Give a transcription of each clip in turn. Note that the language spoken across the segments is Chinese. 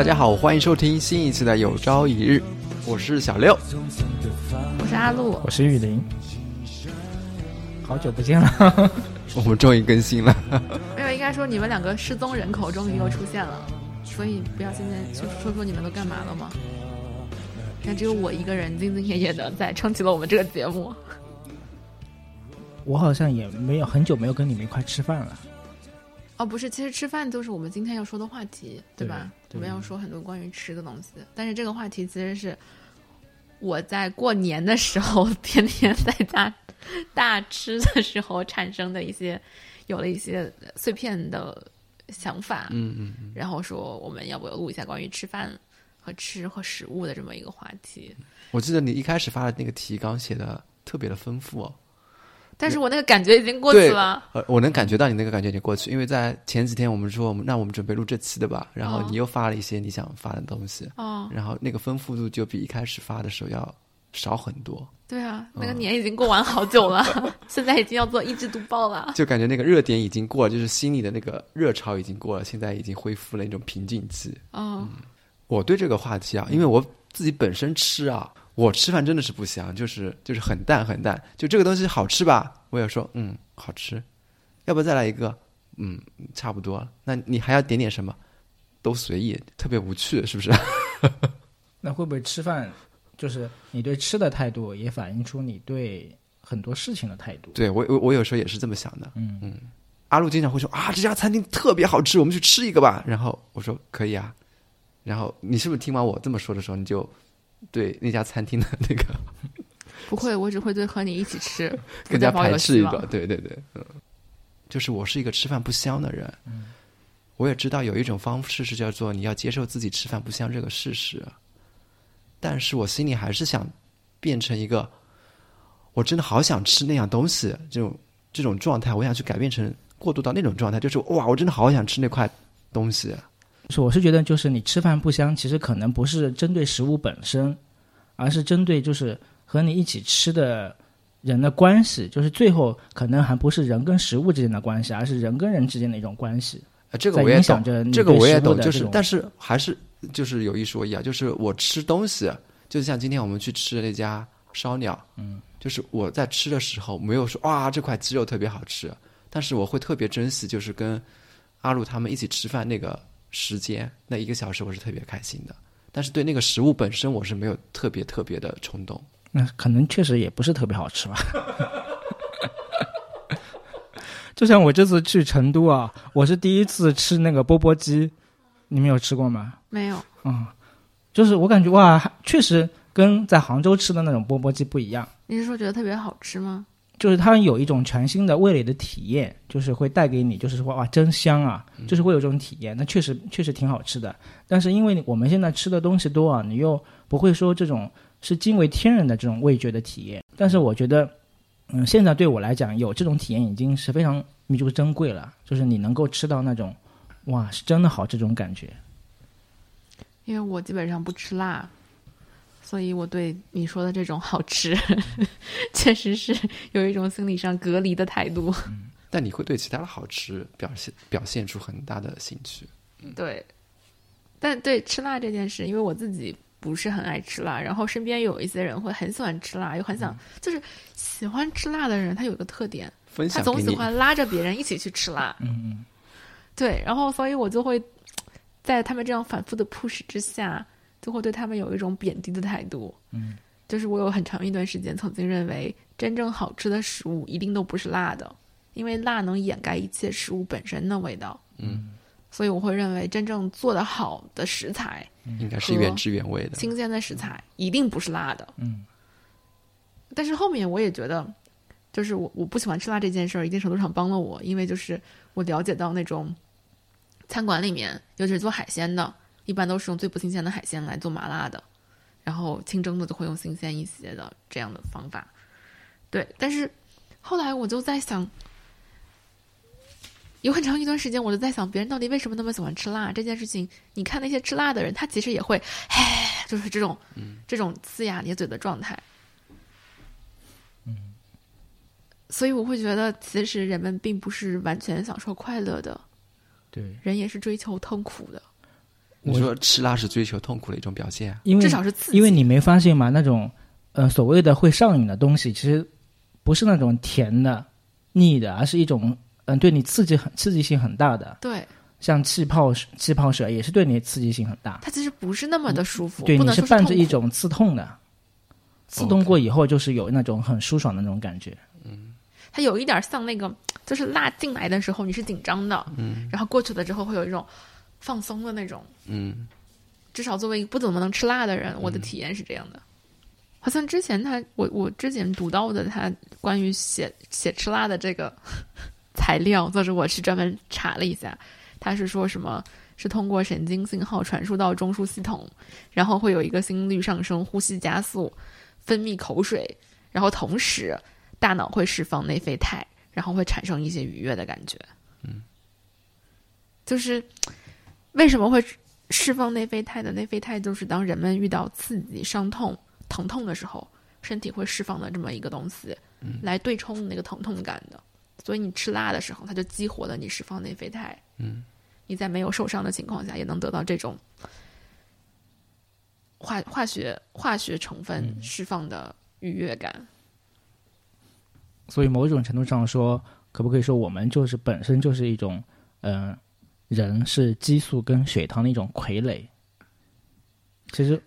大家好，欢迎收听新一期的《有朝一日》，我是小六。我是阿露，我是雨林，好久不见了。我们终于更新了，没有，应该说你们两个失踪人口终于又出现了，所以不要现在说说说你们都干嘛了吗？看只有我一个人兢兢业业的在撑起了我们这个节目。我好像也没有很久没有跟你们一块吃饭了。哦，不是，其实吃饭就是我们今天要说的话题，对吧？对我们要说很多关于吃的东西，但是这个话题其实是我在过年的时候 天天在家大吃的时候产生的一些，有了一些碎片的想法。嗯嗯嗯，然后说我们要不要录一下关于吃饭和吃和食物的这么一个话题？我记得你一开始发的那个提纲写的特别的丰富哦。但是我那个感觉已经过去了。呃，我能感觉到你那个感觉已经过去，因为在前几天我们说，我们那我们准备录这期的吧，然后哦。你又发了一些你想发的东西，哦，然后那个丰富度就比一开始发的时候要少很多，对啊，那嗯个年已经过完好久了，现在已经要做一枝独爆了。就感觉那个热点已经过了，就是心里的那个热潮已经过了，现在已经恢复了那种平静期。哦，我对这个话题啊，因为我自己本身吃啊，我吃饭真的是不香，就是就是很淡很淡。就这个东西好吃吧，我也说嗯好吃，要不再来一个，嗯差不多了。那你还要点点什么？都随意，特别无趣，是不是？那会不会吃饭，就是你对吃的态度，也反映出你对很多事情的态度？对我我我有时候也是这么想的。嗯嗯，阿路经常会说啊这家餐厅特别好吃，我们去吃一个吧。然后我说可以啊。然后你是不是听完我这么说的时候，你就对那家餐厅的那个。不会，我只会对和你一起吃 更加排斥一个。对对对，嗯，就是我是一个吃饭不香的人，嗯，我也知道有一种方式是叫做你要接受自己吃饭不香这个事实，但是我心里还是想变成一个，我真的好想吃那样东西，这种这种状态，我想去改变成过渡到那种状态，就是哇，我真的好想吃那块东西，是，我是觉得，就是你吃饭不香，其实可能不是针对食物本身，而是针对就是和你一起吃的人的关系，就是最后可能还不是人跟食物之间的关系，而是人跟人之间的一种关系。呃，这个我也懂影响着，这个我也懂，就是但是还是就是有一说一啊，就是我吃东西，就像今天我们去吃的那家烧鸟，嗯，就是我在吃的时候没有说哇这块鸡肉特别好吃，但是我会特别珍惜，就是跟阿鲁他们一起吃饭那个时间，那一个小时我是特别开心的。但是对那个食物本身，我是没有特别特别的冲动。那可能确实也不是特别好吃吧。就像我这次去成都啊，我是第一次吃那个钵钵鸡，你们有吃过吗？没有，嗯，就是我感觉哇，确实跟在杭州吃的那种钵钵鸡不一样，你是说觉得特别好吃吗？就是它有一种全新的味蕾的体验，就是会带给你，就是说哇，真香啊，就是会有这种体验。那确实确实挺好吃的，但是因为我们现在吃的东西多啊，你又不会说这种是惊为天人的这种味觉的体验。但是我觉得，嗯，现在对我来讲，有这种体验已经是非常弥足珍贵了，就是你能够吃到那种，哇，是真的好这种感觉。因为我基本上不吃辣，所以我对你说的这种好吃，确实是有一种心理上隔离的态度。但你会对其他的好吃表现表现出很大的兴趣。对，但对吃辣这件事，因为我自己不是很爱吃辣，然后身边有一些人会很喜欢吃辣，又很想、就是喜欢吃辣的人，他有一个特点，分他总喜欢拉着别人一起去吃辣。嗯 嗯，对，然后所以我就会在他们这样反复的 push 之下，就会对他们有一种贬低的态度。嗯，就是我有很长一段时间曾经认为，真正好吃的食物一定都不是辣的，因为辣能掩盖一切食物本身的味道。嗯，所以我会认为，真正做得好的食材，应该是原汁原味的。新鲜的食材一定不是辣的。嗯，但是后面我也觉得，就是我我不喜欢吃辣这件事儿，一定程度上帮了我，因为就是我了解到那种餐馆里面，尤其是做海鲜的，一般都是用最不新鲜的海鲜来做麻辣的，然后清蒸的就会用新鲜一些的这样的方法。对，但是后来我就在想。有很长一段时间，我就在想，别人到底为什么那么喜欢吃辣这件事情。你看那些吃辣的人，他其实也会，嘿，就是这种，这种呲牙咧嘴的状态。所以我会觉得，其实人们并不是完全享受快乐的，对，人也是追求痛苦的，你说吃辣是追求痛苦的一种表现啊？因为至少是刺激。因为你没发现吗？那种呃所谓的会上瘾的东西，其实不是那种甜的、腻的，而是一种嗯、对你刺激很刺激性很大的，对像气泡水气泡水也是对你刺激性很大。它其实不是那么的舒服，对，不你是伴着一种刺痛的，刺痛过以后就是有那种很舒爽的那种感觉。嗯它有一点像那个，就是辣进来的时候你是紧张的，嗯，然后过去了之后会有一种放松的那种。嗯，至少作为一个不怎么能吃辣的人，我的体验是这样的。好像之前他，我我之前读到的他关于写写吃辣的这个 材料，就是我是专门查了一下，他是说什么是通过神经信号传输到中枢系统，然后会有一个心率上升、呼吸加速、分泌口水，然后同时大脑会释放内啡肽，然后会产生一些愉悦的感觉。嗯，就是为什么会释放内啡肽的？内啡肽就是当人们遇到刺激、伤痛、疼痛的时候，身体会释放的这么一个东西，来对冲那个疼痛感的。所以你吃辣的时候，它就激活了你释放内啡肽。嗯，你在没有受伤的情况下，也能得到这种化化学化学成分释放的愉悦感。所以某种程度上说，可不可以说我们就是本身就是一种，嗯、人是激素跟血糖的一种傀儡。其实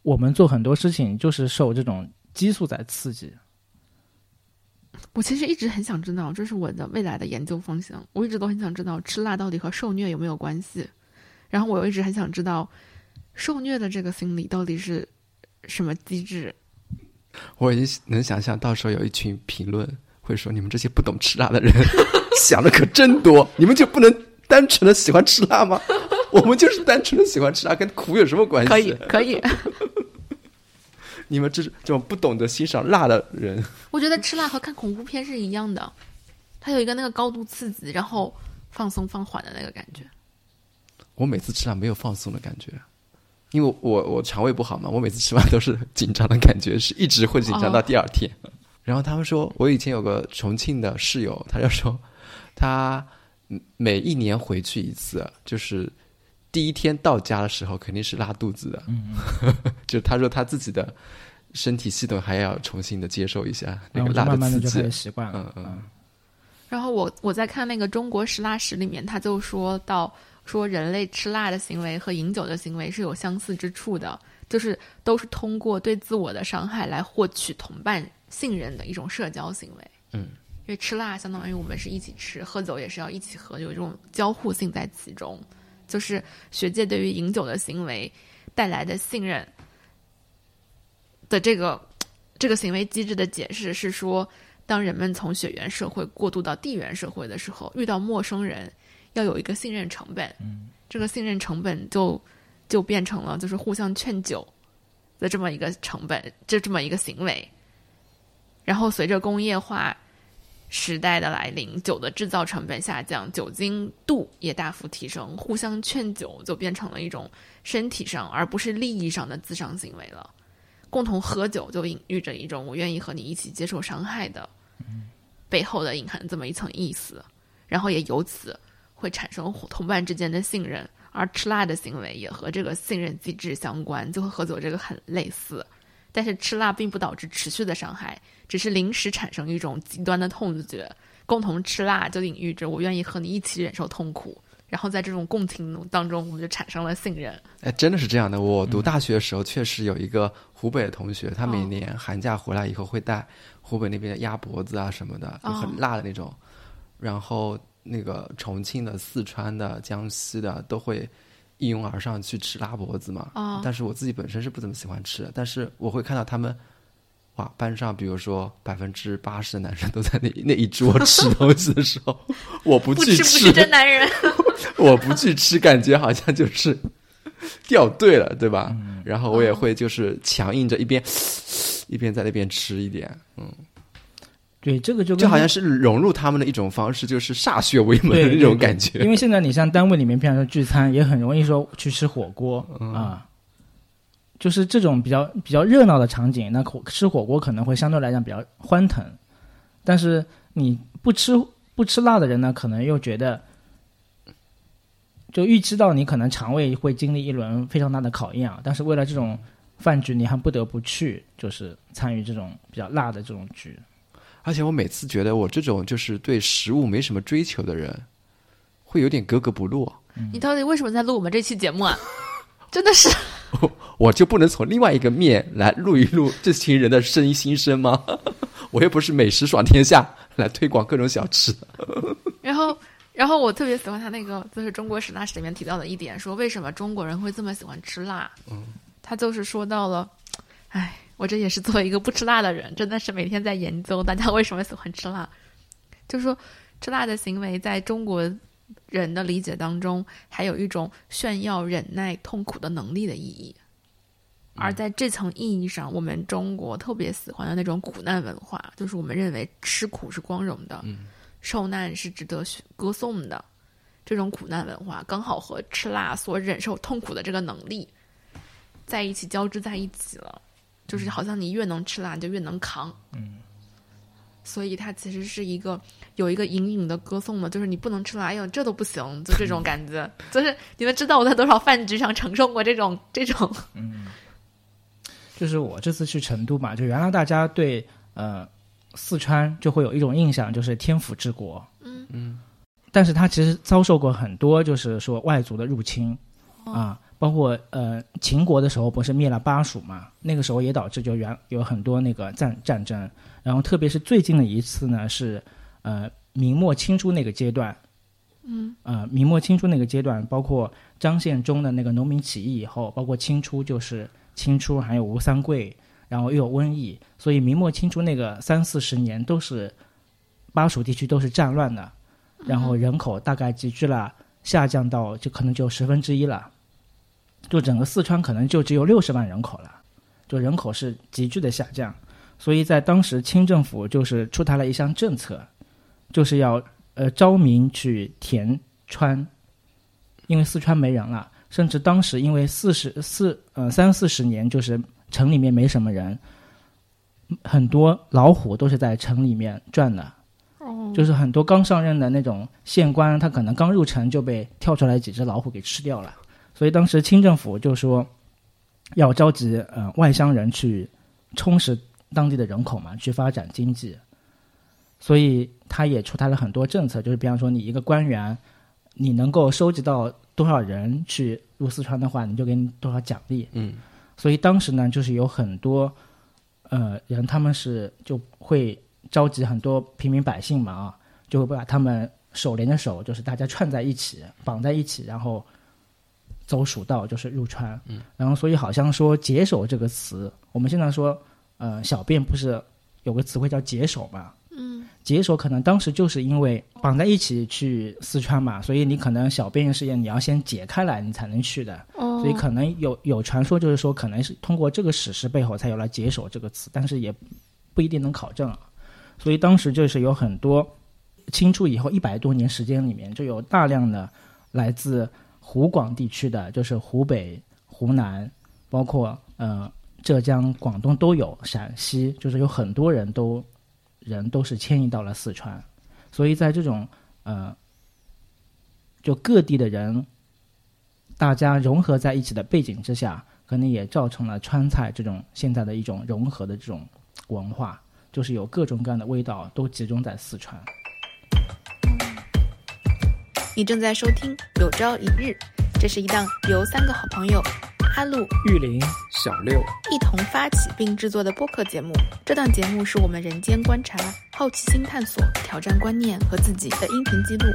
我们做很多事情就是受这种激素在刺激。我其实一直很想知道，这是我的未来的研究方向。我一直都很想知道吃辣到底和受虐有没有关系。然后我又一直很想知道，受虐的这个心理到底是什么机制？我已经能想象到时候有一群评论会说：“你们这些不懂吃辣的人 想的可真多，你们就不能单纯的喜欢吃辣吗？我们就是单纯的喜欢吃辣，跟苦有什么关系？可以，可以。你们这这种不懂得欣赏辣的人，我觉得吃辣和看恐怖片是一样的，它有一个那个高度刺激，然后放松放缓的那个感觉。我每次吃辣没有放松的感觉，因为我我肠胃不好嘛，我每次吃饭都是紧张的感觉，是一直会紧张到第二天。然后他们说，我以前有个重庆的室友，他就说，他每一年回去一次，就是第一天到家的时候肯定是拉肚子的，嗯，就他说他自己的身体系统还要重新的接受一下那个辣的刺激慢慢的就开始，习惯了。嗯嗯。然后我我在看那个中国食辣史里面，他就说到说人类吃辣的行为和饮酒的行为是有相似之处的，就是都是通过对自我的伤害来获取同伴信任的一种社交行为。嗯，因为吃辣相当于我们是一起吃，喝酒也是要一起喝，有这种交互性在其中。就是学界对于饮酒的行为带来的信任的这个这个行为机制的解释是说，当人们从血缘社会过渡到地缘社会的时候，遇到陌生人要有一个信任成本，嗯，这个信任成本就就变成了就是互相劝酒的这么一个成本，就这么一个行为。然后随着工业化时代的来临，酒的制造成本下降，酒精度也大幅提升，互相劝酒就变成了一种身体上而不是利益上的自伤行为了。共同喝酒就隐喻着一种我愿意和你一起接受伤害的背后的隐含这么一层意思，然后也由此会产生同伴之间的信任，而吃辣的行为也和这个信任机制相关，就和喝酒这个很类似。但是吃辣并不导致持续的伤害，只是临时产生一种极端的痛觉。共同吃辣就隐喻着我愿意和你一起忍受痛苦，然后在这种共情当中，我们就产生了信任。哎，真的是这样的。我读大学的时候，确实有一个湖北的同学，他每年寒假回来以后会带湖北那边的鸭脖子啊什么的，就很辣的那种。然后那个重庆的、四川的、江西的都会一拥而上去吃辣脖子嘛。哦但是我自己本身是不怎么喜欢吃的，但是我会看到他们。哇，班上比如说百分之八十的男生都在那那一桌吃东西的时候，我不去吃不是真男人。我不去吃，感觉好像就是掉队了，对吧？然后我也会就是强硬着一边一边在那边吃一点，嗯，对，这个就就好像是融入他们的一种方式，就是歃血为盟的那种对感觉。因为现在你像单位里面，比方说聚餐，也很容易说去吃火锅啊、嗯就是这种比较比较热闹的场景，那火吃火锅可能会相对来讲比较欢腾。但是你不吃不吃辣的人呢，可能又觉得，就预知到你可能肠胃会经历一轮非常大的考验啊。但是为了这种饭局，你还不得不去，就是参与这种比较辣的这种局。而且我每次觉得我这种就是对食物没什么追求的人，会有点格格不入。你到底为什么在录我们这期节目啊？真的是，我就不能从另外一个面来录一录这群人的声音心声吗？我又不是美食爽天下来推广各种小吃。然后，然后我特别喜欢他那个，就是中国十大史里面提到的一点，说为什么中国人会这么喜欢吃辣？嗯，他就是说到了，哎，我这也是作为一个不吃辣的人，真的是每天在研究大家为什么喜欢吃辣。就说吃辣的行为在中国人的理解当中，还有一种炫耀忍耐痛苦的能力的意义。而在这层意义上，我们中国特别喜欢的那种苦难文化，就是我们认为吃苦是光荣的，受难是值得歌颂的。这种苦难文化刚好和吃辣所忍受痛苦的这个能力在一起交织在一起了，就是好像你越能吃辣，你就越能扛。嗯，所以它其实是一个有一个隐隐的歌颂嘛，就是你不能吃辣，哎呦这都不行，就这种感觉。就是你们知道我在多少饭局上承受过这种这种。嗯。就是我这次去成都嘛，就原来大家对呃四川就会有一种印象，就是天府之国。嗯嗯，但是他其实遭受过很多，就是说外族的入侵啊，包括呃秦国的时候不是灭了巴蜀嘛，那个时候也导致就原有很多那个战战争，然后特别是最近的一次呢是呃明末清初那个阶段，嗯。呃明末清初那个阶段，包括张献忠的那个农民起义以后，包括清初就是。清初还有吴三桂，然后又有瘟疫，所以明末清初那个三四十年都是巴蜀地区都是战乱的，然后人口大概急剧了，下降到就可能就十分之一了，就整个四川可能就只有六十万人口了，就人口是急剧的下降，所以在当时清政府就是出台了一项政策，就是要呃招民去填川，因为四川没人了。甚至当时因为四十四呃三四十年，就是城里面没什么人，很多老虎都是在城里面转的，哦，就是很多刚上任的那种县官，他可能刚入城就被跳出来几只老虎给吃掉了。所以当时清政府就说要召集呃外乡人去充实当地的人口嘛，去发展经济。所以他也出台了很多政策，就是比方说你一个官员，你能够收集到。多少人去入四川的话，你就给你多少奖励。嗯，所以当时呢，就是有很多呃人，他们是就会召集很多平民百姓嘛啊，就会把他们手连着手，就是大家串在一起，绑在一起，然后走蜀道，就是入川。嗯，然后所以好像说“解手”这个词，我们现在说呃小便不是有个词汇叫“解手”嘛？嗯，解手可能当时就是因为绑在一起去四川嘛，所以你可能小便实验你要先解开来，你才能去的。哦，所以可能有有传说，就是说可能是通过这个史实背后才有了“解手”这个词，但是也不一定能考证啊。所以当时就是有很多清初以后一百多年时间里面，就有大量的来自湖广地区的，就是湖北、湖南，包括呃浙江、广东都有，陕西，就是有很多人都。人都是迁移到了四川，所以在这种呃，就各地的人，大家融合在一起的背景之下，可能也造成了川菜这种现在的一种融合的这种文化，就是有各种各样的味道都集中在四川。你正在收听《有朝一日》，这是一档由三个好朋友。哈路、玉林、小六一同发起并制作的播客节目。这档节目是我们人间观察、好奇心探索、挑战观念和自己的音频记录。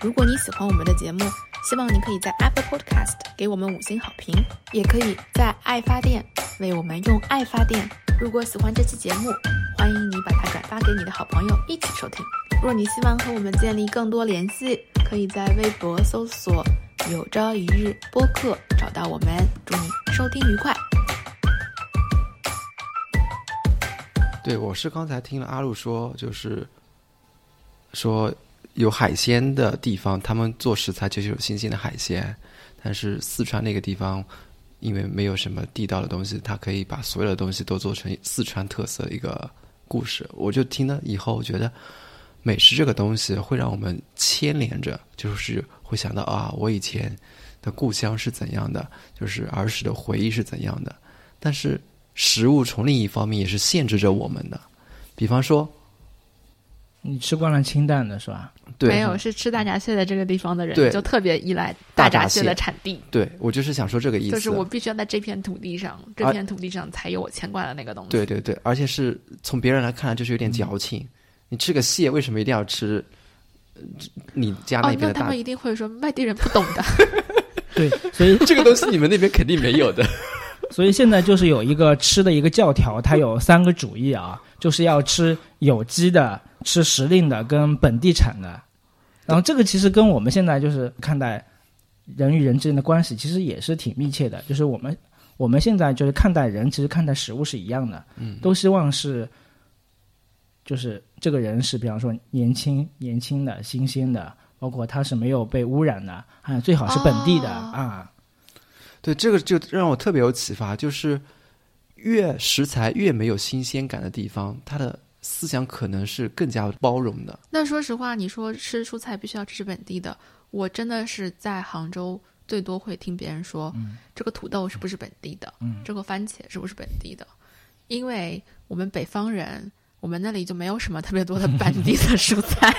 如果你喜欢我们的节目，希望你可以在 Apple Podcast 给我们五星好评，也可以在爱发电为我们用爱发电。如果喜欢这期节目，欢迎你把它转发给你的好朋友一起收听。若你希望和我们建立更多联系，可以在微博搜索。有朝一日播客找到我们，祝你收听愉快。对，我是刚才听了阿路说，就是说有海鲜的地方，他们做食材就是有新鲜的海鲜。但是四川那个地方，因为没有什么地道的东西，它可以把所有的东西都做成四川特色一个故事。我就听了以后，我觉得美食这个东西会让我们牵连着，就是会想到啊，我以前的故乡是怎样的，就是儿时的回忆是怎样的。但是食物从另一方面也是限制着我们的，比方说，你吃惯了清淡的是吧？对，没有是吃大闸蟹的这个地方的人，就特别依赖大闸蟹的产地。对我就是想说这个意思。就是我必须要在这片土地上，这片土地上才有我牵挂的那个东西。对对对，而且是从别人来看就是有点矫情。你吃个蟹，为什么一定要吃呃你家那哦，边的大？那他们一定会说外地人不懂的。对，所以 这个东西你们那边肯定没有的。所以现在就是有一个吃的一个教条，它有三个主义啊，就是要吃有机的、吃时令的跟本地产的。然后这个其实跟我们现在就是看待人与人之间的关系，其实也是挺密切的。就是我们我们现在就是看待人，其实看待食物是一样的，嗯，都希望是，就是这个人是比方说年轻、年轻的、新鲜的，包括他是没有被污染的，啊，最好是本地的、哦。啊。对，这个就让我特别有启发，就是越食材越没有新鲜感的地方，它的思想可能是更加包容的。那说实话，你说吃蔬菜必须要吃本地的，我真的是在杭州最多会听别人说，这个土豆是不是本地的，这个番茄是不是本地的，因为我们北方人，我们那里就没有什么特别多的本地的蔬菜，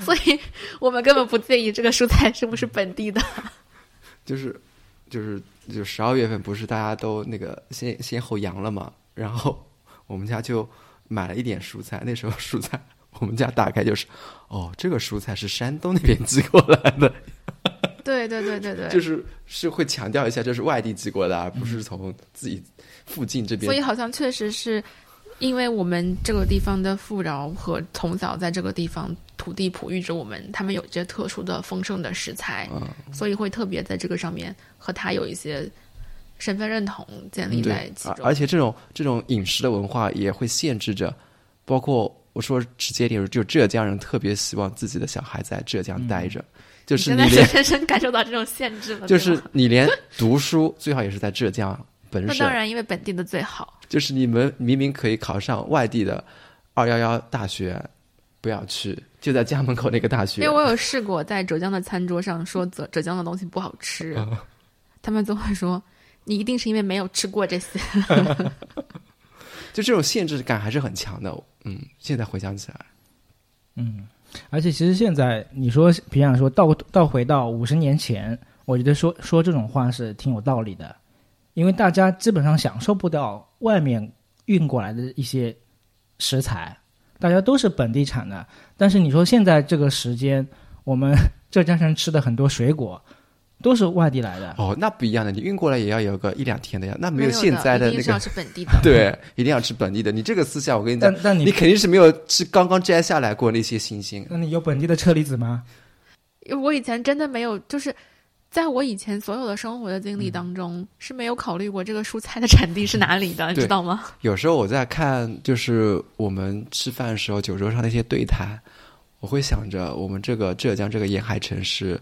所以我们根本不介意这个蔬菜是不是本地的。就是就是就十二月份不是大家都那个先先后阳了嘛，然后我们家就买了一点蔬菜，那时候蔬菜我们家打开就是，哦，这个蔬菜是山东那边寄过来的，对对对对对，就是是会强调一下这是外地寄过来，而不是从自己附近这边。所以好像确实是因为我们这个地方的富饶和从小在这个地方土地哺育着我们，他们有一些特殊的丰盛的食材，嗯。所以会特别在这个上面和他有一些身份认同建立在对，其中。而而且这种这种饮食的文化也会限制着，包括我说直接点，就浙江人特别希望自己的小孩在浙江待着，就是你深深感受到这种限制了，就是你连读书最好也是在浙江本省那当，然，因为本地的最好。就是你们明明可以考上外地的二幺幺大学，不要去，就在家门口那个大学因为。我有试过在浙江的餐桌上说浙浙江的东西不好吃，嗯 他们总会说你一定是因为没有吃过这些。就这种限制感还是很强的。嗯，现在回想起来，嗯，而且其实现在你说，比方说倒倒回到五十年前，我觉得说说这种话是挺有道理的，因为大家基本上享受不到外面运过来的一些食材，大家都是本地产的。但是你说现在这个时间，我们浙江人吃的很多水果都是外地来的，哦，那不一样的，你运过来也要有个一两天的呀，那没有有现在的那个一定要吃本地的。对，一定要吃本地的。你这个思想，我跟你讲但，但你你肯定是没有吃刚刚摘下来过那些新鲜。那你有本地的车厘子吗？我以前真的没有，就是在我以前所有的生活的经历当中，是没有考虑过这个蔬菜的产地是哪里的，你知道吗？有时候我在看，就是我们吃饭的时候，酒桌上那些对谈，我会想着，我们这个浙江这个沿海城市，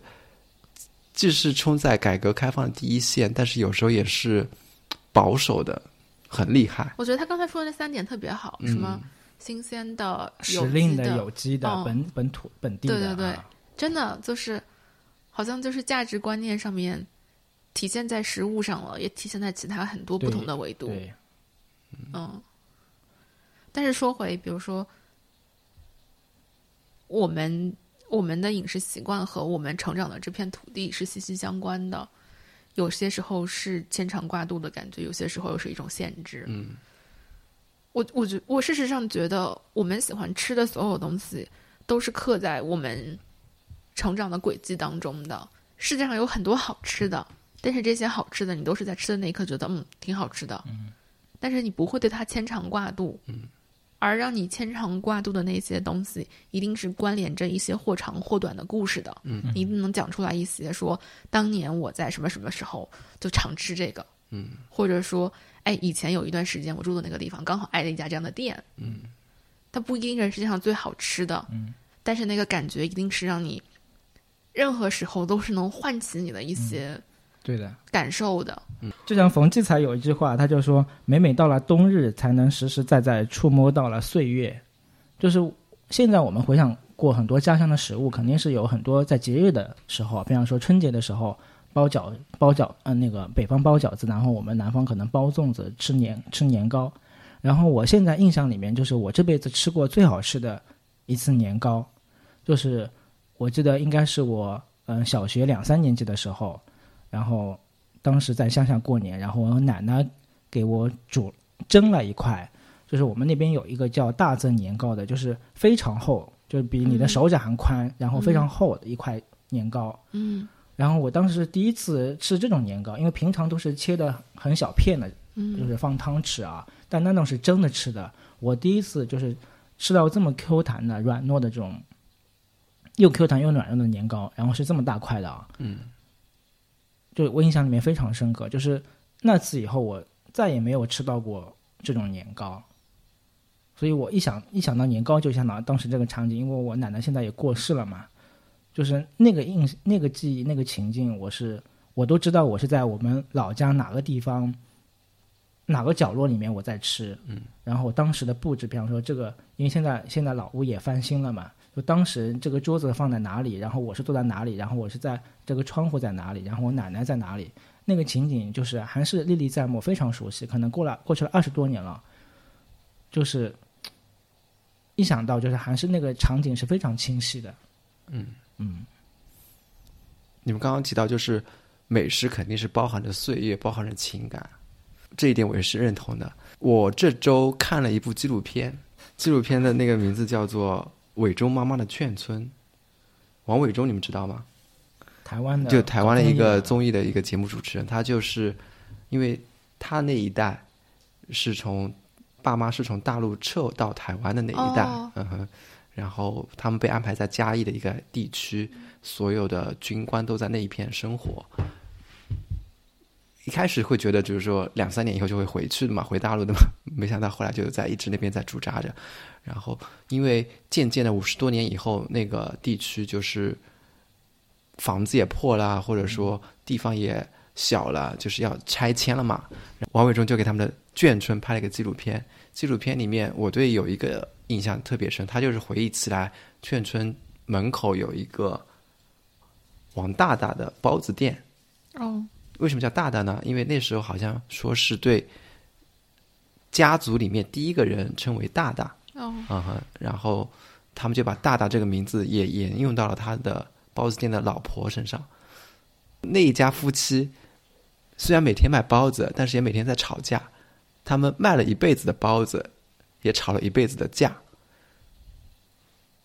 既是冲在改革开放的第一线，但是有时候也是保守的，很厉害。我觉得他刚才说的那三点特别好，什么嗯新鲜的、时有令的、有机的、嗯本本土本地的、对对对啊真的就是，好像就是价值观念上面体现在食物上了，也体现在其他很多不同的维度。对，嗯，但是说回，比如说，我们我们的饮食习惯和我们成长的这片土地是息息相关的，有些时候是牵肠挂肚的感觉，有些时候又是一种限制。嗯，我我觉我事实上觉得，我们喜欢吃的所有东西，都是刻在我们成长的轨迹当中的。世界上有很多好吃的，但是这些好吃的，你都是在吃的那一刻觉得嗯挺好吃的，嗯，但是你不会对它牵肠挂肚，嗯，而让你牵肠挂肚的那些东西，一定是关联着一些或长或短的故事的，嗯，你一定能讲出来一些说当年我在什么什么时候就常吃这个，嗯，或者说哎以前有一段时间我住的那个地方刚好挨着一家这样的店，嗯，它不一定是世界上最好吃的，嗯，但是那个感觉一定是让你任何时候都是能唤起你的一些对的。感受的。嗯就像冯骥才有一句话，他就说：“每每到了冬日，才能实实在在触摸到了岁月。”就是现在我们回想过很多家乡的食物，肯定是有很多在节日的时候，比方说春节的时候包饺包饺，嗯、那个北方包饺子，然后我们南方可能包粽子、吃年吃年糕。然后我现在印象里面，就是我这辈子吃过最好吃的一次年糕，就是我记得应该是我嗯小学两三年级的时候，然后当时在乡下过年，然后我奶奶给我煮蒸了一块，就是我们那边有一个叫大蒸年糕的，就是非常厚，就是比你的手掌还宽，然后非常厚的一块年糕。嗯然后我当时第一次吃这种年糕，因为平常都是切的很小片的，就嗯是放汤吃啊，但那种是蒸的吃的。我第一次就是吃到这么 Q 弹的、软糯的这种，又 Q 弹又软糯的年糕，然后是这么大块的啊。嗯，就我印象里面非常深刻，就是那次以后我再也没有吃到过这种年糕，所以我一想一想到年糕就想到当时这个场景，因为我奶奶现在也过世了嘛，就是那个印那个记忆那个情境，我是我都知道我是在我们老家哪个地方哪个角落里面我在吃，嗯，然后当时的布置，比方说这个，因为现在现在老屋也翻新了嘛，就当时这个桌子放在哪里，然后我是坐在哪里，然后我是在这个窗户在哪里，然后我奶奶在哪里，那个情景就是还是历历在目，非常熟悉。可能过了过去了二十多年了，就是一想到就是还是那个场景是非常清晰的。嗯嗯，你们刚刚提到，就是美食肯定是包含着岁月，包含着情感，这一点我也是认同的。我这周看了一部纪录片，纪录片的那个名字叫做《伟忠妈妈的眷村》，王伟忠你们知道吗？台湾的就台湾的一个综综艺的一个节目主持人，他就是因为他那一代是从爸妈是从大陆撤到台湾的那一代，哦嗯哼，然后他们被安排在嘉义的一个地区，所有的军官都在那一片生活。一开始会觉得就是说两三年以后就会回去的嘛，回大陆的嘛，没想到后来就在一直那边在驻扎着，然后因为渐渐的五十多年以后，那个地区就是房子也破了，或者说地方也小了，就是要拆迁了嘛。王伟忠就给他们的眷村拍了一个纪录片，纪录片里面我对有一个印象特别深，他就是回忆起来眷村门口有一个王大大的包子店。哦，为什么叫大大呢？因为那时候好像说是对家族里面第一个人称为大大，哦，嗯哼，然后他们就把大大这个名字也沿用到了他的包子店的老婆身上。那一家夫妻虽然每天卖包子，但是也每天在吵架。他们卖了一辈子的包子，也吵了一辈子的架。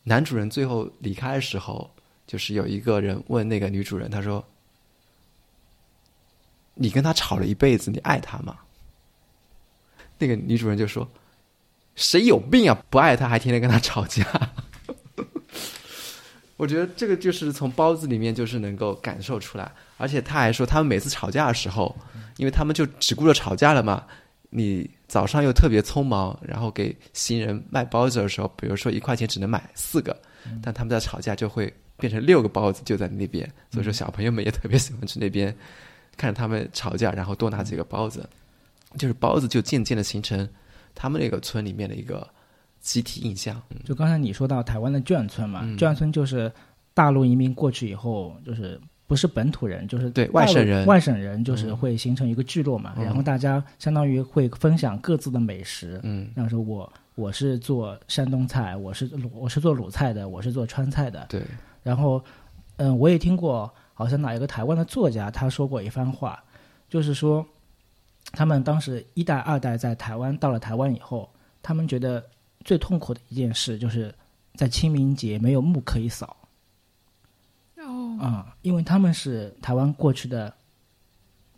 男主人最后离开的时候，就是有一个人问那个女主人，他说：“你跟他吵了一辈子，你爱他吗？”那个女主人就说：“谁有病啊？不爱他还天天跟他吵架。”我觉得这个就是从包子里面就是能够感受出来，而且他还说他们每次吵架的时候，因为他们就只顾着吵架了嘛。你早上又特别匆忙，然后给行人卖包子的时候，比如说一块钱只能买四个，但他们在吵架就会变成六个包子就在那边，所以说小朋友们也特别喜欢去那边看他们吵架，然后多拿几个包子，就是包子就渐渐的形成他们那个村里面的一个集体印象。就刚才你说到台湾的眷村嘛，嗯眷村就是大陆移民过去以后，就是不是本土人，就是对外省人外省人就是嗯会形成一个聚落嘛，嗯然后大家相当于会分享各自的美食。嗯，然后说我我是做山东菜，我是我是做鲁菜的，我是做川菜的。对，然后，嗯，我也听过，好像哪一个台湾的作家他说过一番话，就是说，他们当时一代、二代在台湾到了台湾以后，他们觉得最痛苦的一件事就是在清明节没有墓可以扫哦，啊、因为他们是台湾过去的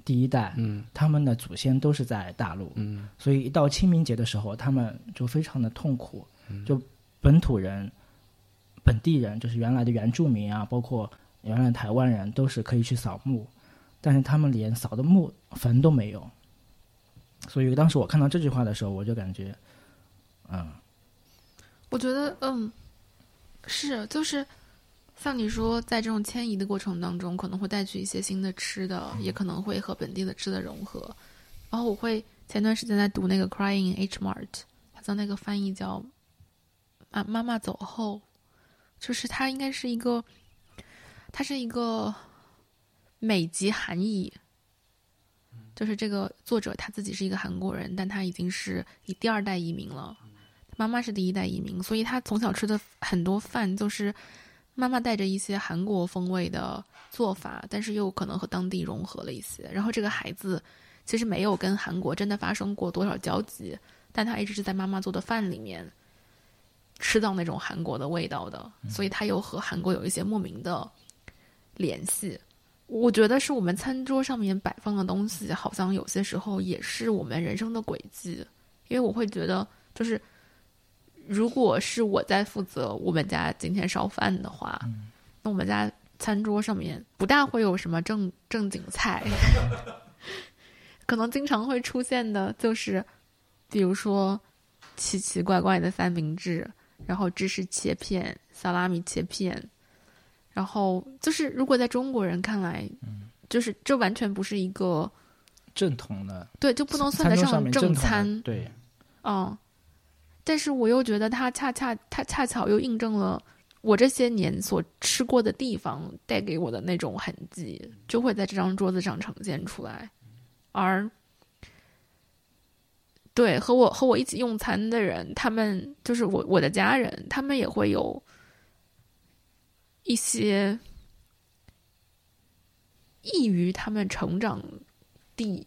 第一代，嗯他们的祖先都是在大陆，嗯所以一到清明节的时候，他们就非常的痛苦，嗯。就本土人、本地人，就是原来的原住民啊，包括原来台湾人，都是可以去扫墓，但是他们连扫的墓坟都没有。所以当时我看到这句话的时候，我就感觉，嗯，我觉得，嗯，是，就是像你说，在这种迁移的过程当中，可能会带去一些新的吃的，也可能会和本地的吃的融合。然后我会前段时间在读那个《Crying H Mart》，好像那个翻译叫“啊妈妈走后”，就是它应该是一个，它是一个美籍韩裔，就是这个作者他自己是一个韩国人，但他已经是以第二代移民了，妈妈是第一代移民，所以他从小吃的很多饭就是妈妈带着一些韩国风味的做法，但是又可能和当地融合了一些，然后这个孩子。其实没有跟韩国真的发生过多少交集，但他一直是在妈妈做的饭里面吃到那种韩国的味道的，所以他又和韩国有一些莫名的联系。我觉得是我们餐桌上面摆放的东西，好像有些时候也是我们人生的轨迹。因为我会觉得，就是如果是我在负责我们家今天烧饭的话，那我们家餐桌上面不大会有什么正正经菜。可能经常会出现的就是，比如说奇奇怪怪的三明治，然后芝士切片、萨拉米切片，然后就是如果在中国人看来，就是这完全不是一个正统的，对，就不能算得上正餐，对，嗯，但是我又觉得它恰恰它恰巧又印证了我这些年所吃过的地方带给我的那种痕迹，就会在这张桌子上呈现出来。而对和我和我一起用餐的人，他们就是我我的家人，他们也会有一些异于他们成长地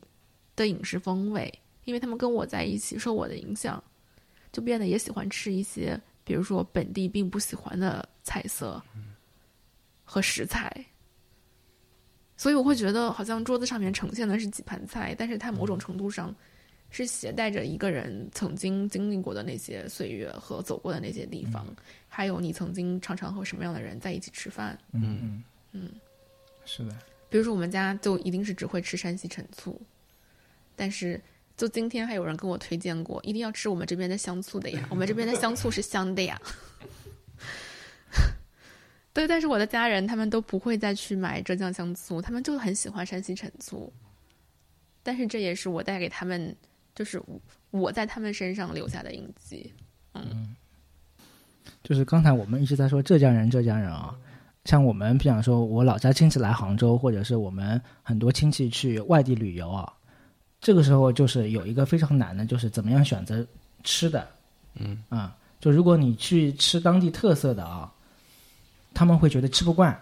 的饮食风味，因为他们跟我在一起，受我的影响，就变得也喜欢吃一些，比如说本地并不喜欢的菜色和食材。所以我会觉得，好像桌子上面呈现的是几盘菜，但是它某种程度上是携带着一个人曾经经历过的那些岁月和走过的那些地方，还有你曾经常常和什么样的人在一起吃饭。嗯嗯嗯，是的。比如说我们家就一定是只会吃山西陈醋，但是就今天还有人跟我推荐过，一定要吃我们这边的香醋的呀，我们这边的香醋是香的呀。对，但是我的家人他们都不会再去买浙江香醋，他们就很喜欢山西陈醋。但是这也是我带给他们，就是我在他们身上留下的印记。嗯，就是刚才我们一直在说浙江人，浙江人啊，像我们比方说，我老家亲戚来杭州，或者是我们很多亲戚去外地旅游啊，这个时候就是有一个非常难的，就是怎么样选择吃的。嗯啊，就如果你去吃当地特色的啊。他们会觉得吃不惯，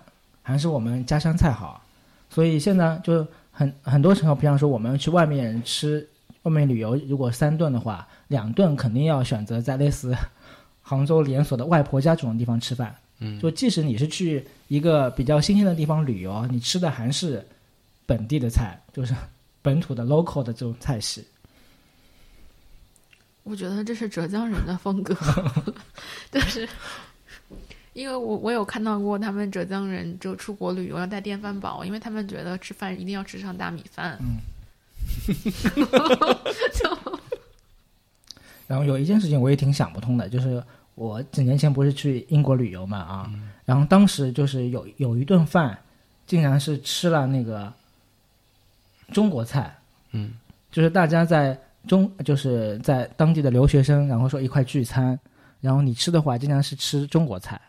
还是我们家乡菜好，所以现在就很很多时候，比方说我们去外面吃，外面旅游，如果三顿的话，两顿肯定要选择在类似杭州连锁的外婆家这种地方吃饭。嗯，就即使你是去一个比较新鲜的地方旅游，你吃的还是本地的菜，就是本土的 local 的这种菜系。我觉得这是浙江人的风格，但是。因为我我有看到过他们浙江人就出国旅游要带电饭煲，因为他们觉得吃饭一定要吃上大米饭。嗯，然后有一件事情我也挺想不通的，就是我几年前不是去英国旅游嘛啊，然后当时就是有有一顿饭，竟然是吃了那个中国菜。嗯，就是大家在中就是在当地的留学生，然后说一块聚餐，然后你吃的话，竟然是吃中国菜。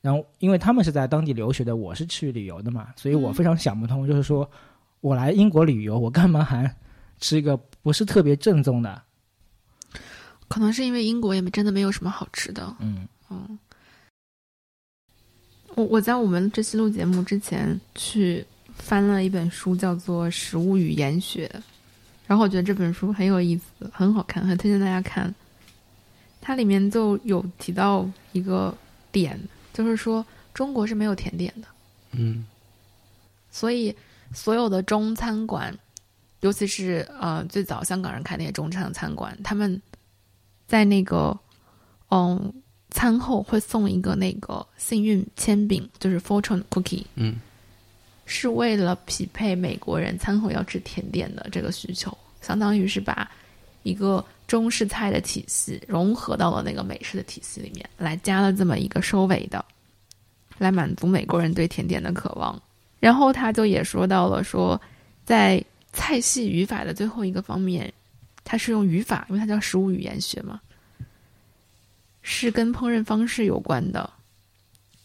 然后，因为他们是在当地留学的，我是去旅游的嘛，所以我非常想不通，就是说我来英国旅游，我干嘛还吃一个不是特别正宗的？可能是因为英国也真的没有什么好吃的。嗯嗯。我我在我们这期录节目之前去翻了一本书，叫做《食物与研学》，然后我觉得这本书很有意思，很好看，很推荐大家看。它里面就有提到一个点。就是说，中国是没有甜点的，嗯，所以所有的中餐馆，尤其是呃最早香港人开那些中餐餐馆，他们在那个嗯餐后会送一个那个幸运铅饼，就是 fortune cookie，嗯，是为了匹配美国人餐后要吃甜点的这个需求，相当于是把一个。中式菜的体系融合到了那个美式的体系里面来，加了这么一个收尾的。来满足美国人对甜点的渴望。然后他就也说到了说，在菜系语法的最后一个方面，它是用语法，因为它叫食物语言学嘛，是跟烹饪方式有关的。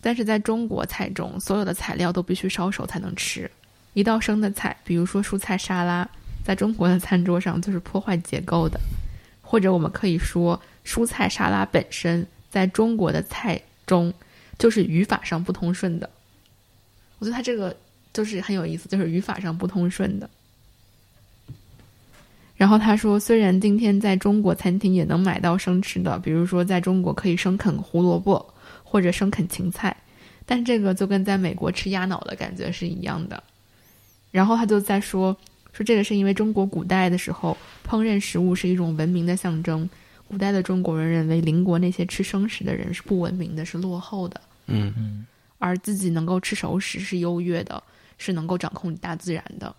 但是在中国菜中，所有的材料都必须烧熟才能吃。一道生的菜，比如说蔬菜沙拉，在中国的餐桌上就是破坏结构的，或者我们可以说，蔬菜沙拉本身在中国的菜中就是语法上不通顺的。我觉得它这个就是很有意思，就是语法上不通顺的。然后他说，虽然今天在中国餐厅也能买到生吃的，比如说在中国可以生啃胡萝卜或者生啃芹菜，但这个就跟在美国吃鸭脑的感觉是一样的。然后他就在说，说这个是因为中国古代的时候烹饪食物是一种文明的象征，古代的中国人认为邻国那些吃生食的人是不文明的，是落后的，嗯嗯而自己能够吃熟食是优越的，是能够掌控大自然的。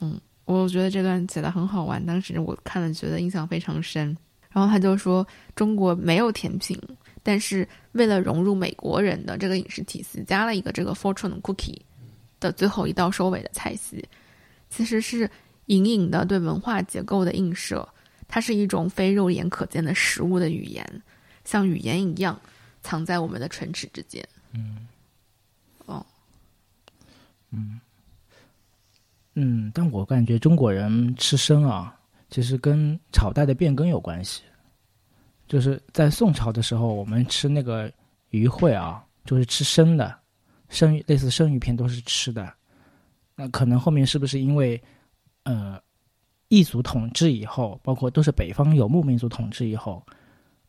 嗯，我觉得这段写的很好玩，当时我看了觉得印象非常深。然后他就说，中国没有甜品，但是为了融入美国人的这个饮食体系，加了一个这个 fortune cookie 的最后一道收尾的菜系，其实是隐隐的对文化结构的映射。它是一种非肉眼可见的食物的语言，像语言一样藏在我们的唇齿之间。嗯哦，嗯，嗯但我感觉中国人吃生啊，其实跟朝代的变更有关系。就是在宋朝的时候，我们吃那个鱼会啊，就是吃生的，生鱼类似生鱼片都是吃的。那可能后面是不是因为呃异族统治以后，包括都是北方游牧民族统治以后，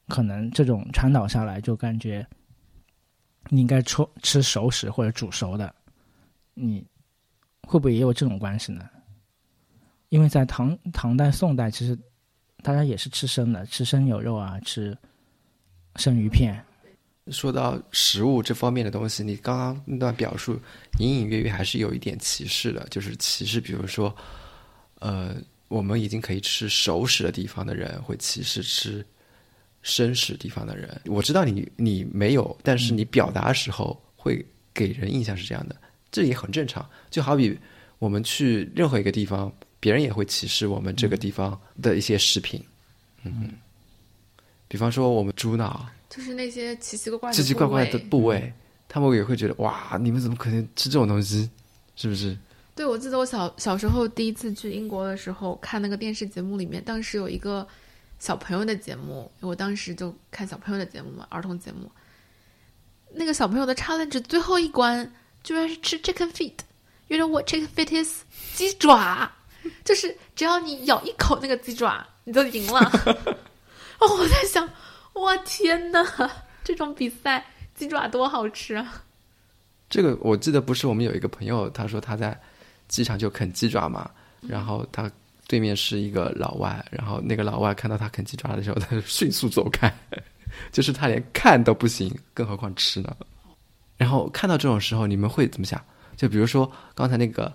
可能这种传导下来，就感觉你应该吃吃熟食或者煮熟的，你会不会也有这种关系呢？因为在唐唐代、宋代，其实大家也是吃生的，吃生牛肉啊，吃生鱼片。说到食物这方面的东西，你刚刚那段表述隐隐约约还是有一点歧视的，就是歧视，比如说，呃，我们已经可以吃熟食的地方的人会歧视吃生食地方的人。我知道你你没有，但是你表达的时候会给人印象是这样的，这也很正常。就好比我们去任何一个地方，别人也会歧视我们这个地方的一些食品。嗯，比方说我们猪脑。就是那些奇奇怪怪奇奇怪怪的部位他们也会觉得哇，你们怎么可能吃这种东西？是不是？对，我记得我小小时候第一次去英国的时候，看那个电视节目里面，当时有一个小朋友的节目，我当时就看小朋友的节目嘛，儿童节目。那个小朋友的 challenge 最后一关居然是吃 chicken feet。You know what chicken feet is？鸡爪，就是只要你咬一口那个鸡爪，你就赢了。哦，我在想，哇天呐，这种比赛鸡爪多好吃啊！这个我记得不是我们有一个朋友，他说他在机场就啃鸡爪嘛，然后他对面是一个老外，然后那个老外看到他啃鸡爪的时候，他就迅速走开，就是他连看都不行，更何况吃呢？然后看到这种时候，你们会怎么想？就比如说刚才那个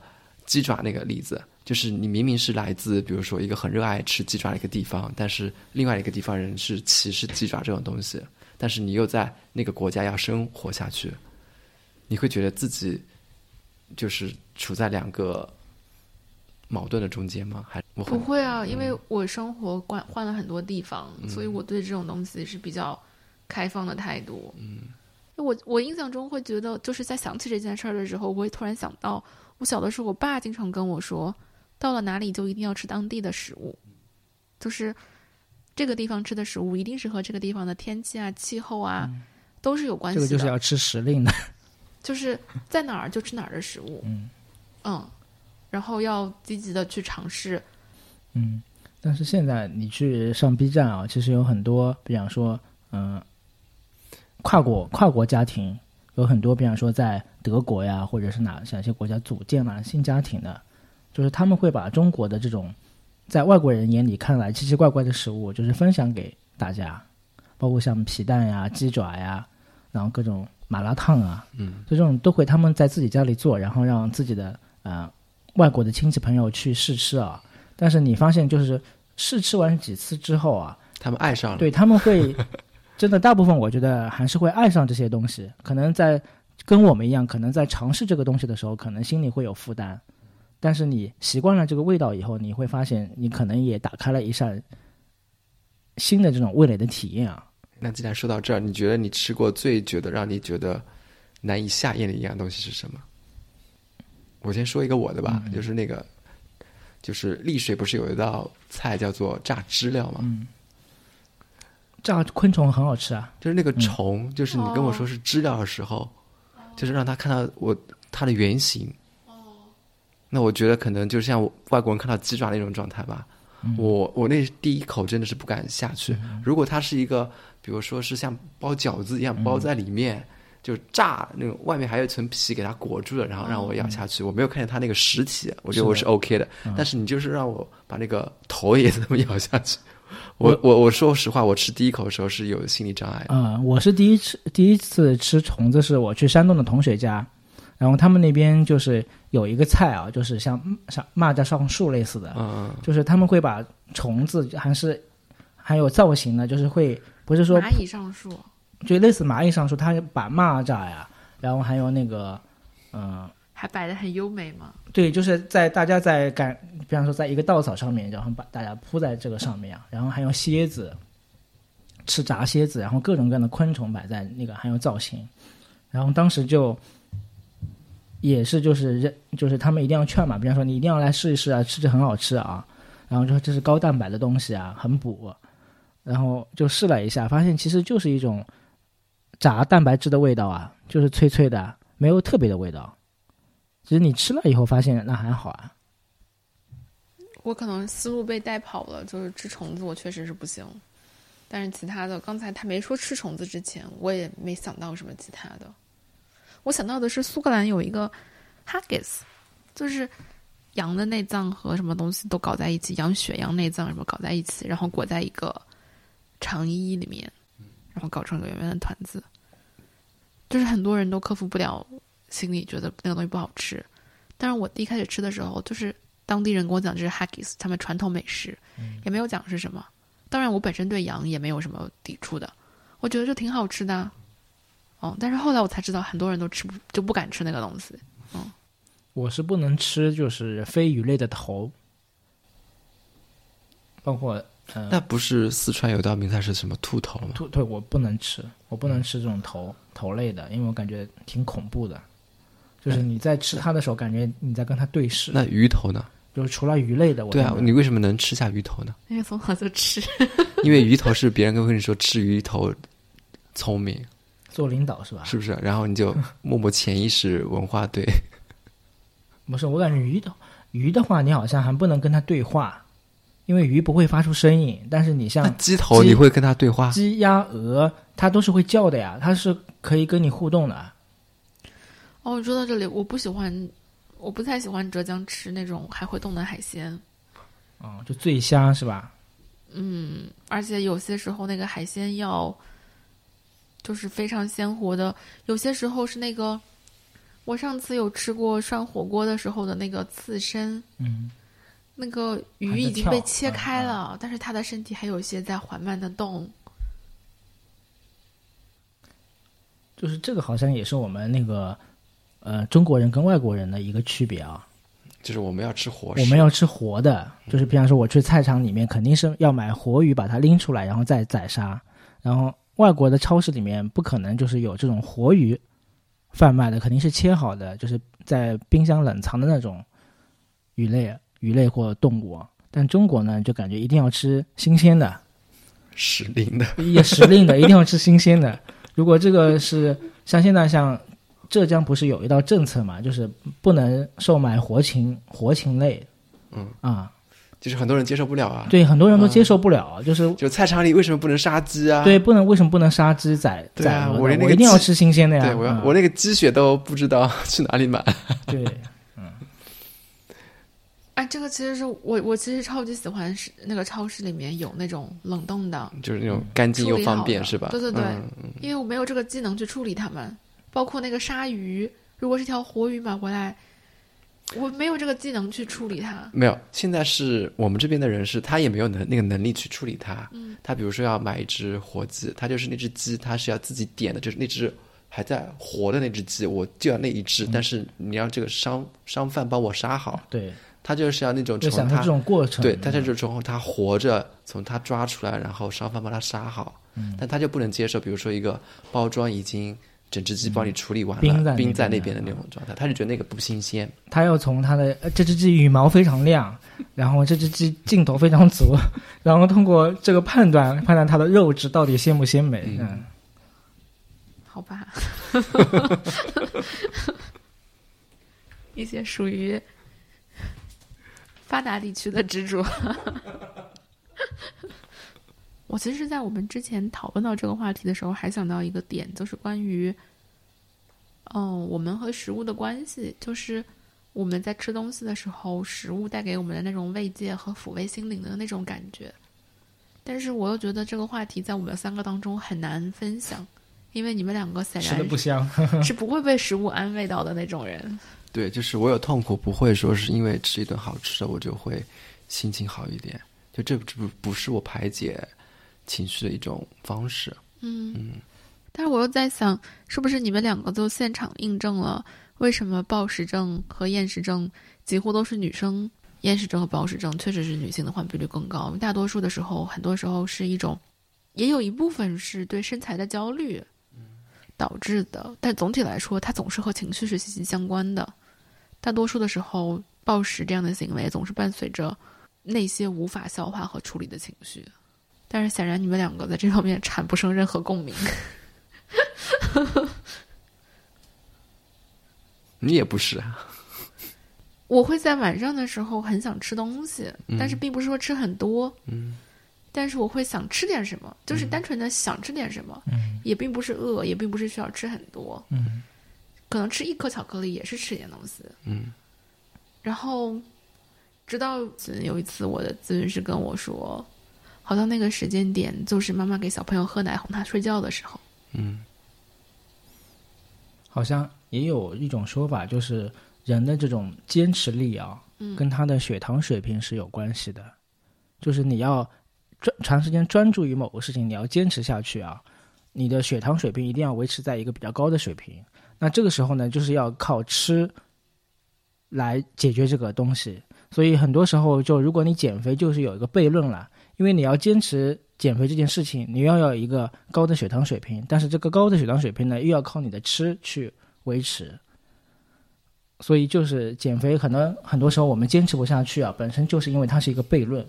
鸡爪那个例子，就是你明明是来自比如说一个很热爱吃鸡爪的一个地方，但是另外一个地方人是歧视鸡爪这种东西，但是你又在那个国家要生活下去，你会觉得自己就是处在两个矛盾的中间吗？还我不会啊，因为我生活换换了很多地方，所以我对这种东西是比较开放的态度。嗯，我我印象中会觉得，就是在想起这件事儿的时候，我会突然想到，我小的时候，我爸经常跟我说，到了哪里就一定要吃当地的食物，就是这个地方吃的食物一定是和这个地方的天气啊、气候啊、都是有关系的。这个就是要吃时令的。就是在哪儿就吃哪儿的食物。嗯嗯，然后要积极的去尝试。嗯，但是现在你去上 B 站啊，其实有很多，比方说，嗯、跨国跨国家庭有很多，比方说在德国呀，或者是哪哪些国家组建了新家庭的，就是他们会把中国的这种在外国人眼里看来奇奇怪怪的食物，就是分享给大家，包括像皮蛋呀、鸡爪呀，然后各种麻辣烫啊，嗯，就这种都会他们在自己家里做，然后让自己的呃外国的亲戚朋友去试吃啊。但是你发现，就是试吃完几次之后啊，他们爱上了，对他们会真的大部分我觉得还是会爱上这些东西，可能在跟我们一样，可能在尝试这个东西的时候，可能心里会有负担，但是你习惯了这个味道以后，你会发现你可能也打开了一扇新的这种味蕾的体验啊。那既然说到这儿，你觉得你吃过最觉得让你觉得难以下咽的一样东西是什么？我先说一个我的吧，就是那个，就是丽水不是有一道菜叫做炸知了吗？炸昆虫很好吃啊，就是那个虫，就是你跟我说是知了的时候，就是让他看到我它的原型。哦。那我觉得可能就像外国人看到鸡爪那种状态吧。我我那第一口真的是不敢下去。如果它是一个，比如说是像包饺子一样包在里面，就炸那种，外面还有一层皮给它裹住了，然后让我咬下去，我没有看见它那个实体，我觉得我是 OK 的。但是你就是让我把那个头也这么咬下去，我我我说实话，我吃第一口的时候是有心理障碍的。啊、我是第一次第一次吃虫子，是我去山东的同学家，然后他们那边就是有一个菜啊，就是像像蚂蚱上树类似的，嗯，就是他们会把虫子还是还有造型的，就是会不是说蚂蚁上树，就类似蚂蚁上树，它把蚂蚱呀，然后还有那个嗯、还摆的很优美嘛。对，就是在大家在赶，比方说在一个稻草上面，然后把大家铺在这个上面啊，然后还有蝎子，吃炸蝎子，然后各种各样的昆虫摆在那个，还有造型，然后当时就也是就是认就是他们一定要劝嘛，比方说你一定要来试一试啊，吃着很好吃啊，然后就说这是高蛋白的东西啊，很补，然后就试了一下，发现其实就是一种炸蛋白质的味道啊，就是脆脆的，没有特别的味道。其实你吃了以后发现那还好啊，我可能思路被带跑了，就是吃虫子我确实是不行，但是其他的，刚才他没说吃虫子之前，我也没想到什么其他的。我想到的是苏格兰有一个 haggis，就是羊的内脏和什么东西都搞在一起，羊血、羊内脏什么搞在一起，然后裹在一个长衣里面，然后搞成个圆圆的团子。就是很多人都克服不了心里觉得那个东西不好吃，但是我第一开始吃的时候，就是当地人跟我讲这是 haggis，他们传统美食，也没有讲是什么。当然，我本身对羊也没有什么抵触的，我觉得就挺好吃的啊。哦，但是后来我才知道，很多人都吃不就不敢吃那个东西。嗯我是不能吃就是非鱼类的头，包括嗯那不是四川有道名菜是什么兔头吗？兔对我不能吃，我不能吃这种头头类的，因为我感觉挺恐怖的。就是你在吃它的时候，感觉你在跟它对视。那鱼头呢？就是除了鱼类的，我对啊你为什么能吃下鱼头呢？因为从小就吃，因为鱼头是别人跟跟你说吃鱼头聪明，做领导是吧？是不是？然后你就默默潜意识文化对，不是，我感觉鱼的鱼的话，你好像还不能跟它对话，因为鱼不会发出声音。但是你像鸡头你会跟它对话？鸡、鸭、鹅，它都是会叫的呀，它是可以跟你互动的。哦，说到这里，我不喜欢，我不太喜欢浙江吃那种还会动的海鲜。哦，就醉虾是吧？嗯，而且有些时候那个海鲜要就是非常鲜活的，有些时候是那个，我上次有吃过涮火锅的时候的那个刺身，嗯，那个鱼已经被切开了，但是它的身体还有一些在缓慢的动。就是这个好像也是我们那个呃中国人跟外国人的一个区别啊。就是我们要吃活食，我们要吃活的，就是比方说我去菜场里面肯定是要买活鱼，把它拎出来，然后再宰杀。然后外国的超市里面不可能就是有这种活鱼贩卖的，肯定是切好的，就是在冰箱冷藏的那种鱼类、鱼类或动物。但中国呢，就感觉一定要吃新鲜的，时令的。也时令的，一定要吃新鲜的。如果这个是像现在像浙江不是有一道政策嘛，就是不能售卖活禽活禽类，嗯啊，就是很多人接受不了啊。，对，很多人都接受不了，就是就菜场里为什么不能杀鸡啊？对，不能为什么不能杀鸡宰对宰？啊我连那个鸡一定要吃新鲜的呀。对，我要、我那个鸡血都不知道去哪里买。对，嗯哎，这个其实是我我其实超级喜欢是那个超市里面有那种冷冻的，就是那种干净又方便，是吧？对对对因为我没有这个技能去处理它们，包括那个鲨鱼，如果是条活鱼买回来，我没有这个技能去处理它。没有，现在是我们这边的人是，他也没有能那个能力去处理它。嗯，他比如说要买一只活鸡，他就是那只鸡，他是要自己点的，就是那只还在活的那只鸡，我就要那一只，但是你让这个商商贩帮我杀好，对，他就是要那种从他这种过程。对，但是就是从他活着，从他抓出来，然后商贩帮他杀好，嗯但他就不能接受，比如说一个包装已经整只鸡帮你处理完了，冰在那冰在边那边的那种状态，他就觉得那个不新鲜。他要从他的呃这只鸡羽毛非常亮，然后这只鸡劲头非常足，然后通过这个判断判断它的肉质到底鲜不鲜美。嗯嗯，好吧，一些属于发达地区的执着。我其实，在我们之前讨论到这个话题的时候，还想到一个点，就是关于，嗯，我们和食物的关系，就是我们在吃东西的时候，食物带给我们的那种慰藉和抚慰心灵的那种感觉。但是我又觉得这个话题在我们三个当中很难分享，因为你们两个显吃的然不香。是不会被食物安慰到的那种人。对，就是我有痛苦，不会说是因为吃一顿好吃的我就会心情好一点，就这不不是我排解情绪的一种方式。嗯，但是我又在想，是不是你们两个就现场印证了为什么暴食症和厌食症几乎都是女生？厌食症和暴食症确实是女性的患病率更高，大多数的时候，很多时候是一种，也有一部分是对身材的焦虑导致的，但总体来说，它总是和情绪是息息相关的。大多数的时候，暴食这样的行为总是伴随着那些无法消化和处理的情绪。但是显然你们两个在这方面产不生任何共鸣。你也不是啊，我会在晚上的时候很想吃东西，嗯。但是并不是说吃很多，嗯。但是我会想吃点什么，就是单纯的想吃点什么，嗯。也并不是饿，也并不是需要吃很多，嗯。可能吃一颗巧克力也是吃点东西。嗯。然后，直到有一次我的咨询师跟我说，好像那个时间点就是妈妈给小朋友喝奶哄他睡觉的时候。嗯好像也有一种说法，就是人的这种坚持力啊，嗯跟他的血糖水平是有关系的。就是你要专长时间专注于某个事情，你要坚持下去啊，你的血糖水平一定要维持在一个比较高的水平。那这个时候呢，就是要靠吃来解决这个东西。所以很多时候，就如果你减肥，就是有一个悖论了，因为你要坚持减肥这件事情，你要有一个高的血糖水平，但是这个高的血糖水平呢，又要靠你的吃去维持。所以就是减肥，可能很多时候我们坚持不下去啊，本身就是因为它是一个悖论。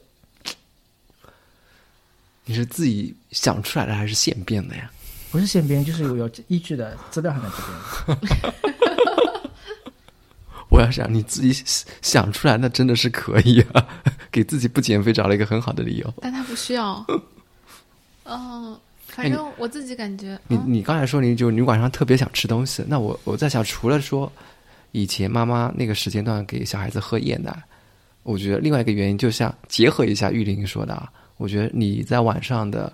你是自己想出来的还是现编的呀？不是现编，就是有有依据的资料还在这边。我要想你自己想出来，那真的是可以啊，给自己不减肥找了一个很好的理由。但他不需要。嗯，反正我自己感觉，你嗯你刚才说你就你晚上特别想吃东西，那我我在想，除了说以前妈妈那个时间段给小孩子喝夜奶，我觉得另外一个原因，就像结合一下玉玲说的啊，我觉得你在晚上的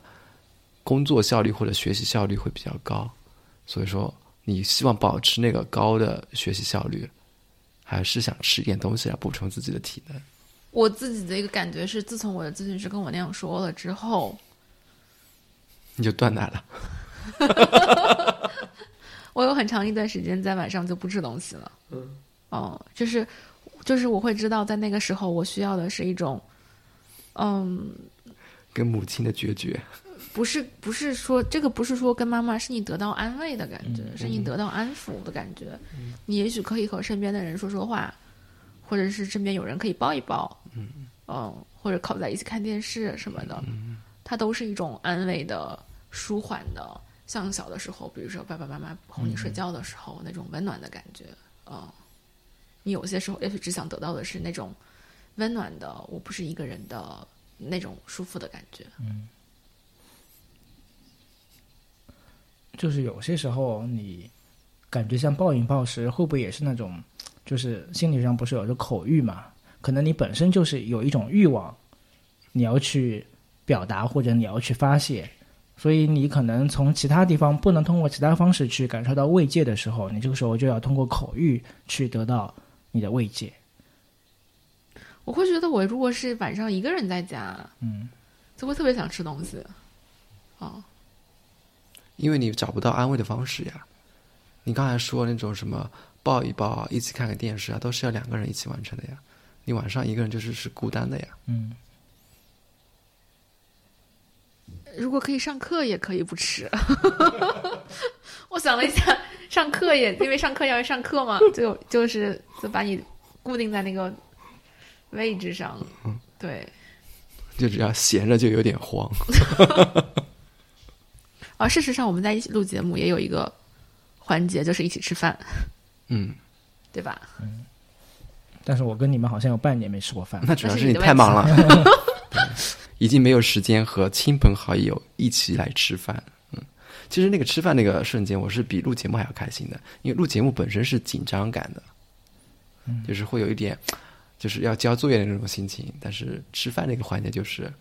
工作效率或者学习效率会比较高，所以说你希望保持那个高的学习效率，还是想吃一点东西来补充自己的体能。我自己的一个感觉是，自从我的咨询师跟我那样说了之后，你就断奶了，我有很长一段时间在晚上就不吃东西了。嗯，哦，就是就是我会知道，在那个时候我需要的是一种，嗯，跟母亲的决绝。不是不是说这个不是说跟妈妈，是你得到安慰的感觉，嗯是你得到安抚的感觉。你也许可以和身边的人说说话，或者是身边有人可以抱一抱，嗯或者靠在一起看电视什么的，它都是一种安慰的、舒缓的。像小的时候，比如说爸爸妈妈哄你睡觉的时候，那种温暖的感觉，嗯，你有些时候也许只想得到的是那种温暖的，我不是一个人的那种舒服的感觉。就是有些时候你感觉像暴饮暴食，会不会也是那种，就是心理上不是有着口欲嘛？可能你本身就是有一种欲望，你要去表达或者你要去发泄，所以你可能从其他地方不能通过其他方式去感受到慰藉的时候，你这个时候就要通过口欲去得到你的慰藉。我会觉得我如果是晚上一个人在家，嗯，就会特别想吃东西。哦，因为你找不到安慰的方式呀。你刚才说那种什么抱一抱啊，一起看个电视啊，都是要两个人一起完成的呀。你晚上一个人就是是孤单的呀。嗯，如果可以上课，也可以不吃。我想了一下，上课也因为上课要上课嘛，就就是就把你固定在那个位置上。对，就只要闲着就有点慌。而事实上，我们在一起录节目也有一个环节，就是一起吃饭，嗯，对吧？嗯但是我跟你们好像有半年没吃过饭。那主要是你太忙了，已经没有时间和亲朋好友一起来吃饭。嗯，其实那个吃饭那个瞬间，我是比录节目还要开心的，因为录节目本身是紧张感的，嗯就是会有一点就是要交作业的那种心情，但是吃饭那个环节就是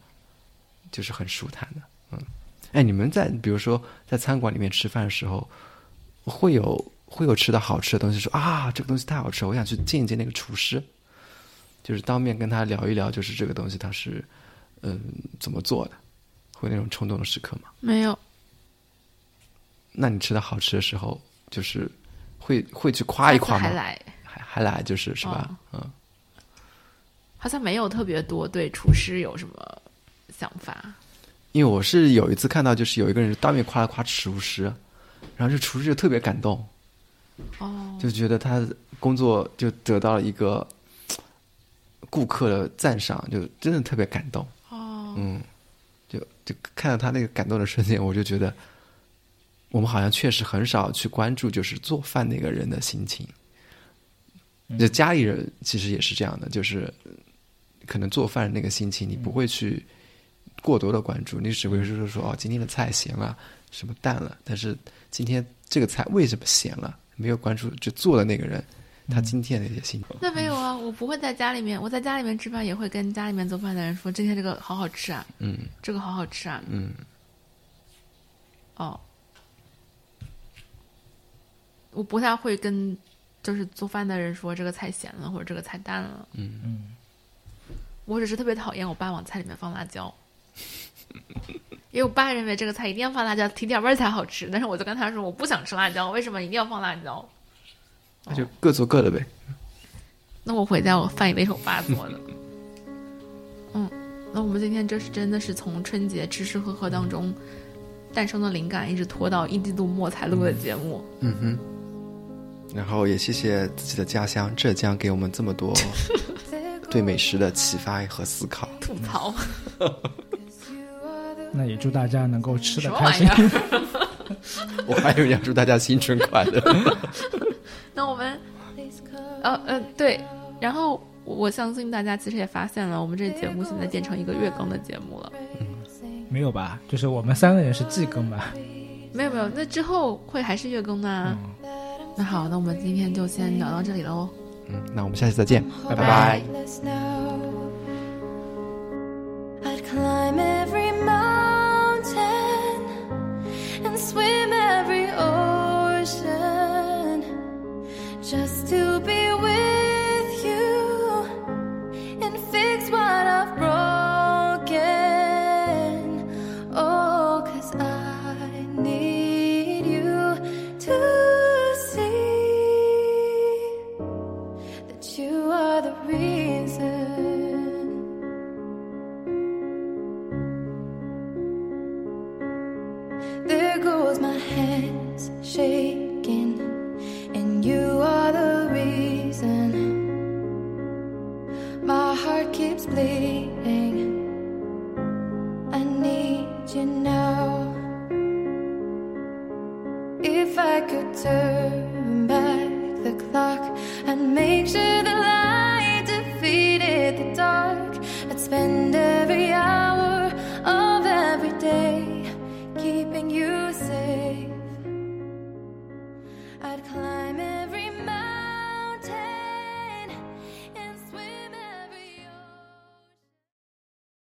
就是很舒坦的。嗯，哎，你们在比如说在餐馆里面吃饭的时候，会有会有吃到好吃的东西，说啊这个东西太好吃了，我想去见一见那个厨师。就是当面跟他聊一聊，就是这个东西他是嗯怎么做的，会那种冲动的时刻吗？没有，那你吃到好吃的时候，就是会会去夸一夸吗？还来，还还来就是是吧？嗯，好像没有特别多对厨师有什么想法。因为我是有一次看到，就是有一个人当面夸了夸厨师，然后这厨师就特别感动，哦，就觉得他工作就得到了一个顾客的赞赏，就真的特别感动。哦，嗯，就就看到他那个感动的瞬间，我就觉得，我们好像确实很少去关注，就是做饭那个人的心情。就家里人其实也是这样的，就是可能做饭那个心情，你不会去过多的关注，你只会是说哦，今天的菜咸了，什么淡了，但是今天这个菜为什么咸了，没有关注就做的那个人他今天的一些心情。那没有啊，我不会在家里面，我在家里面吃饭也会跟家里面做饭的人说，今天这个好好吃啊，嗯。这个好好吃啊，嗯，哦，我不太会跟就是做饭的人说这个菜咸了或者这个菜淡了，嗯嗯，我只是特别讨厌我爸往菜里面放辣椒，因为我爸认为这个菜一定要放辣椒，提点味儿才好吃，但是我就跟他说我不想吃辣椒，为什么一定要放辣椒？那就各做各的呗。那我回家我饭也得是我爸做的。嗯，那我们今天这是真的是从春节吃吃喝喝当中诞生的灵感，一直拖到一季度末才录的节目。嗯哼。然后也谢谢自己的家乡浙江给我们这么多 对美食的启发和思考。吐槽那也祝大家能够吃什得开心？我还以为要祝大家新春快乐。那我们，呃呃，对，然后我相信大家其实也发现了，我们这节目现在变成一个月更的节目了。没有吧？就是我们三个人是季更吧？没有没有，那之后会还是月更呢？那好，那我们今天就先聊到这里喽。嗯，那我们下期再见，拜拜